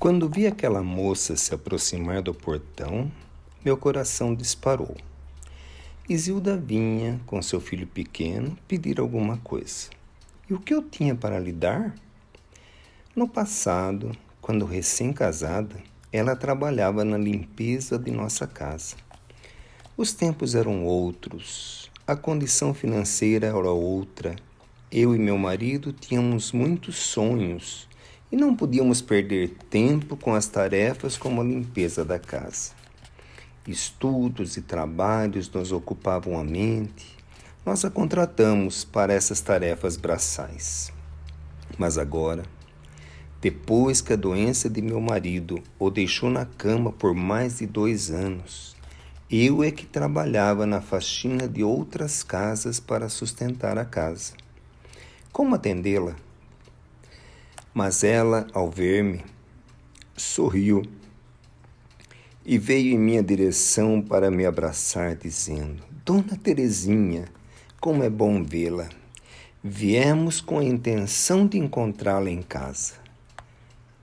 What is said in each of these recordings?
Quando vi aquela moça se aproximar do portão, meu coração disparou. Isilda vinha, com seu filho pequeno, pedir alguma coisa. E o que eu tinha para lhe dar? No passado, quando recém-casada, ela trabalhava na limpeza de nossa casa. Os tempos eram outros, a condição financeira era outra. Eu e meu marido tínhamos muitos sonhos e não podíamos perder tempo com as tarefas como a limpeza da casa. Estudos e trabalhos nos ocupavam a mente. Nós a contratamos para essas tarefas braçais. Mas agora, depois que a doença de meu marido o deixou na cama por mais de dois anos, eu é que trabalhava na faxina de outras casas para sustentar a casa. Como atendê-la? Mas ela, ao ver-me, sorriu e veio em minha direção para me abraçar, dizendo: Dona Terezinha, como é bom vê-la. Viemos com a intenção de encontrá-la em casa.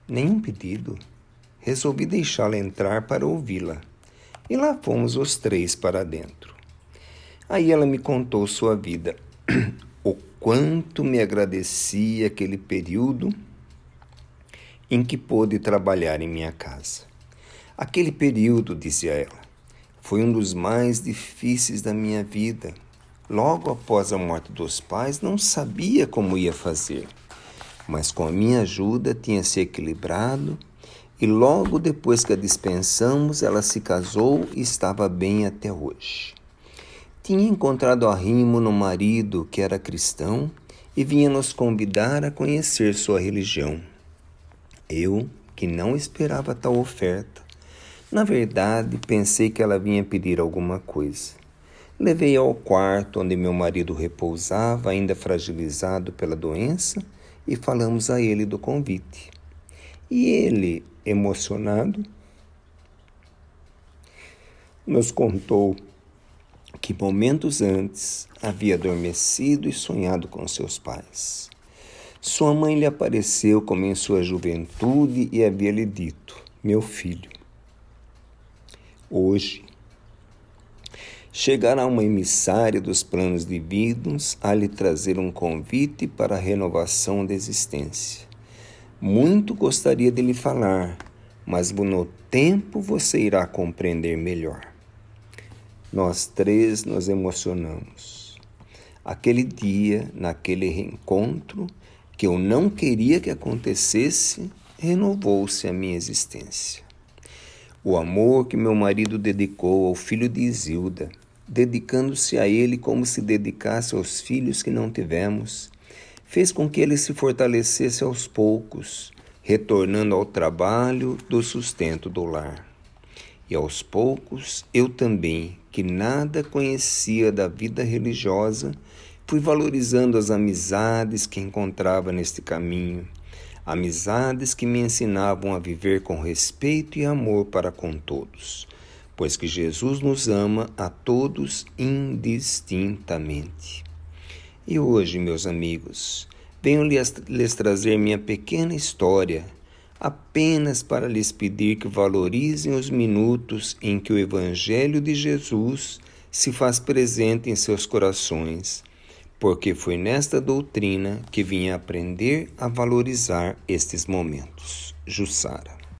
Nenhum pedido. Resolvi deixá-la entrar para ouvi-la. E lá fomos os três para dentro. Aí ela me contou sua vida, o quanto me agradecia aquele período em que pôde trabalhar em minha casa. Aquele período, dizia ela, foi um dos mais difíceis da minha vida. Logo após a morte dos pais, não sabia como ia fazer, mas com a minha ajuda tinha se equilibrado e logo depois que a dispensamos, ela se casou e estava bem até hoje. Tinha encontrado arrimo no marido que era cristão e vinha nos convidar a conhecer sua religião. Eu, que não esperava tal oferta, na verdade pensei que ela vinha pedir alguma coisa. Levei ao quarto onde meu marido repousava, ainda fragilizado pela doença, e falamos a ele do convite. E ele, emocionado, nos contou que momentos antes havia adormecido e sonhado com seus pais. Sua mãe lhe apareceu como em sua juventude e havia lhe dito: Meu filho, hoje chegará uma emissária dos planos divinos a lhe trazer um convite para a renovação da existência. Muito gostaria de lhe falar, mas no tempo você irá compreender melhor. Nós três nos emocionamos. Aquele dia, naquele reencontro, que eu não queria que acontecesse, renovou-se a minha existência. O amor que meu marido dedicou ao filho de Isilda, dedicando-se a ele como se dedicasse aos filhos que não tivemos, fez com que ele se fortalecesse aos poucos, retornando ao trabalho do sustento do lar. E aos poucos eu também, que nada conhecia da vida religiosa, Fui valorizando as amizades que encontrava neste caminho, amizades que me ensinavam a viver com respeito e amor para com todos, pois que Jesus nos ama a todos indistintamente. E hoje, meus amigos, venho lhes, lhes trazer minha pequena história, apenas para lhes pedir que valorizem os minutos em que o Evangelho de Jesus se faz presente em seus corações porque foi nesta doutrina que vim aprender a valorizar estes momentos. Jussara.